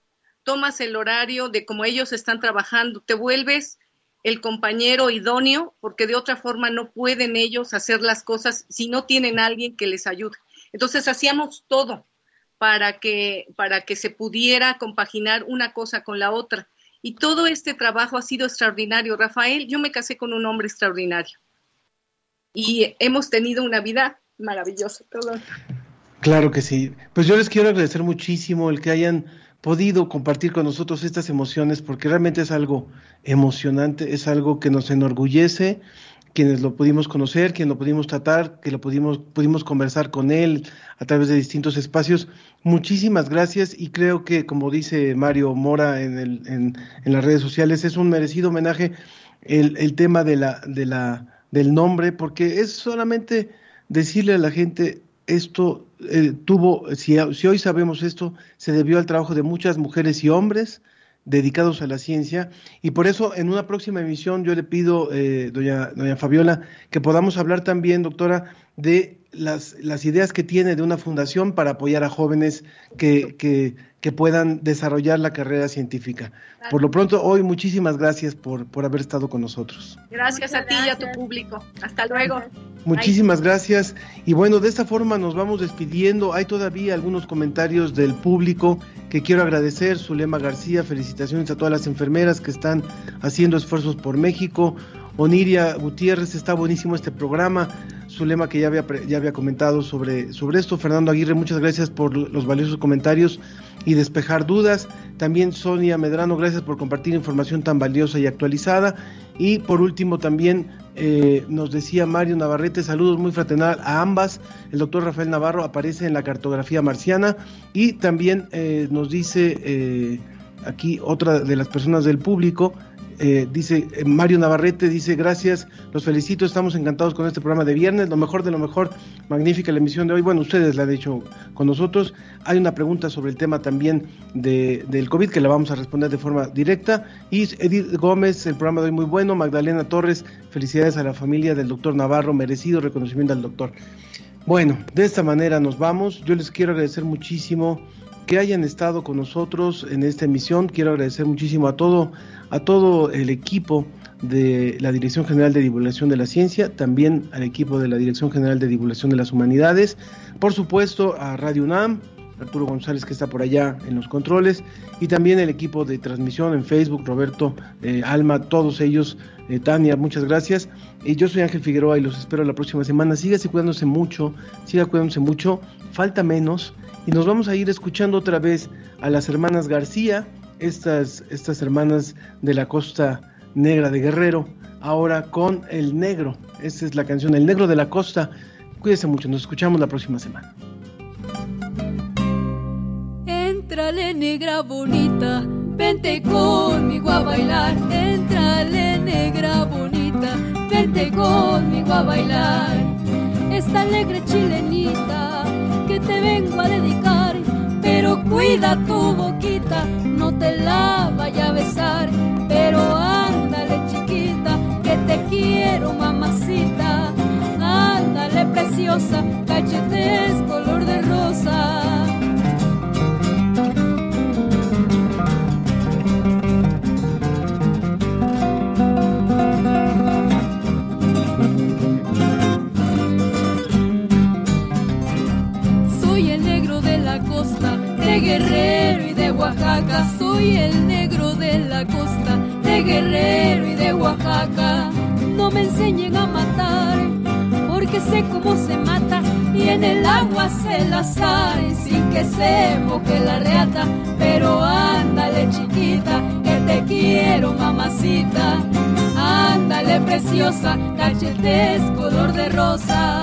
S10: tomas el horario de cómo ellos están trabajando, te vuelves el compañero idóneo, porque de otra forma no pueden ellos hacer las cosas si no tienen a alguien que les ayude. Entonces, hacíamos todo para que, para que se pudiera compaginar una cosa con la otra. Y todo este trabajo ha sido extraordinario. Rafael, yo me casé con un hombre extraordinario. Y hemos tenido una vida maravillosa. Perdón.
S1: Claro que sí. Pues yo les quiero agradecer muchísimo el que hayan podido compartir con nosotros estas emociones, porque realmente es algo emocionante, es algo que nos enorgullece, quienes lo pudimos conocer, quien lo pudimos tratar, que lo pudimos, pudimos conversar con él a través de distintos espacios. Muchísimas gracias y creo que, como dice Mario Mora en, el, en las redes sociales, es un merecido homenaje el, el tema de la, de la, del nombre, porque es solamente decirle a la gente esto eh, tuvo, si, si, hoy sabemos esto, se debió al trabajo de muchas mujeres y hombres dedicados a la ciencia y por eso en una próxima emisión yo le pido, eh, doña, doña Fabiola, que podamos hablar también, doctora, de las, las ideas que tiene de una fundación para apoyar a jóvenes que, que, que puedan desarrollar la carrera científica. Por lo pronto, hoy muchísimas gracias por, por haber estado con nosotros.
S10: Gracias Muchas a ti gracias. y a tu público. Hasta luego.
S1: Muchísimas Bye. gracias. Y bueno, de esta forma nos vamos despidiendo. Hay todavía algunos comentarios del público que quiero agradecer. Zulema García, felicitaciones a todas las enfermeras que están haciendo esfuerzos por México. Oniria Gutiérrez, está buenísimo este programa. Zulema que ya había, ya había comentado sobre, sobre esto. Fernando Aguirre, muchas gracias por los valiosos comentarios y despejar dudas. También Sonia Medrano, gracias por compartir información tan valiosa y actualizada. Y por último también eh, nos decía Mario Navarrete, saludos muy fraternal a ambas. El doctor Rafael Navarro aparece en la cartografía marciana y también eh, nos dice eh, aquí otra de las personas del público, eh, dice eh, Mario Navarrete, dice gracias, los felicito, estamos encantados con este programa de viernes, lo mejor de lo mejor, magnífica la emisión de hoy, bueno, ustedes la han hecho con nosotros, hay una pregunta sobre el tema también de, del COVID que la vamos a responder de forma directa, y Edith Gómez, el programa de hoy muy bueno, Magdalena Torres, felicidades a la familia del doctor Navarro, merecido reconocimiento al doctor. Bueno, de esta manera nos vamos, yo les quiero agradecer muchísimo que hayan estado con nosotros en esta emisión. Quiero agradecer muchísimo a todo, a todo el equipo de la Dirección General de Divulgación de la Ciencia, también al equipo de la Dirección General de Divulgación de las Humanidades, por supuesto a Radio UNAM, Arturo González que está por allá en los controles, y también el equipo de transmisión en Facebook, Roberto, eh, Alma, todos ellos, eh, Tania, muchas gracias. Y yo soy Ángel Figueroa y los espero la próxima semana. Sígase cuidándose mucho, siga cuidándose mucho, falta menos y nos vamos a ir escuchando otra vez a las hermanas García, estas, estas hermanas de la costa negra de Guerrero, ahora con El Negro. Esta es la canción El Negro de la Costa. Cuídense mucho, nos escuchamos la próxima semana.
S2: Entrale negra bonita, vente conmigo a bailar. Entrale negra bonita, vente conmigo a bailar. Esta alegre chilenita que te vengo a dedicar, cuida tu boquita, no te la vaya a besar, pero ándale chiquita, que te quiero mamacita, ándale preciosa, cachetes color de rosa. Guerrero y de Oaxaca, soy el negro de la costa, de Guerrero y de Oaxaca. No me enseñen a matar, porque sé cómo se mata y en el agua se la sale sin que se moje la reata. Pero ándale chiquita, que te quiero mamacita. Ándale preciosa, cachetes color de rosa.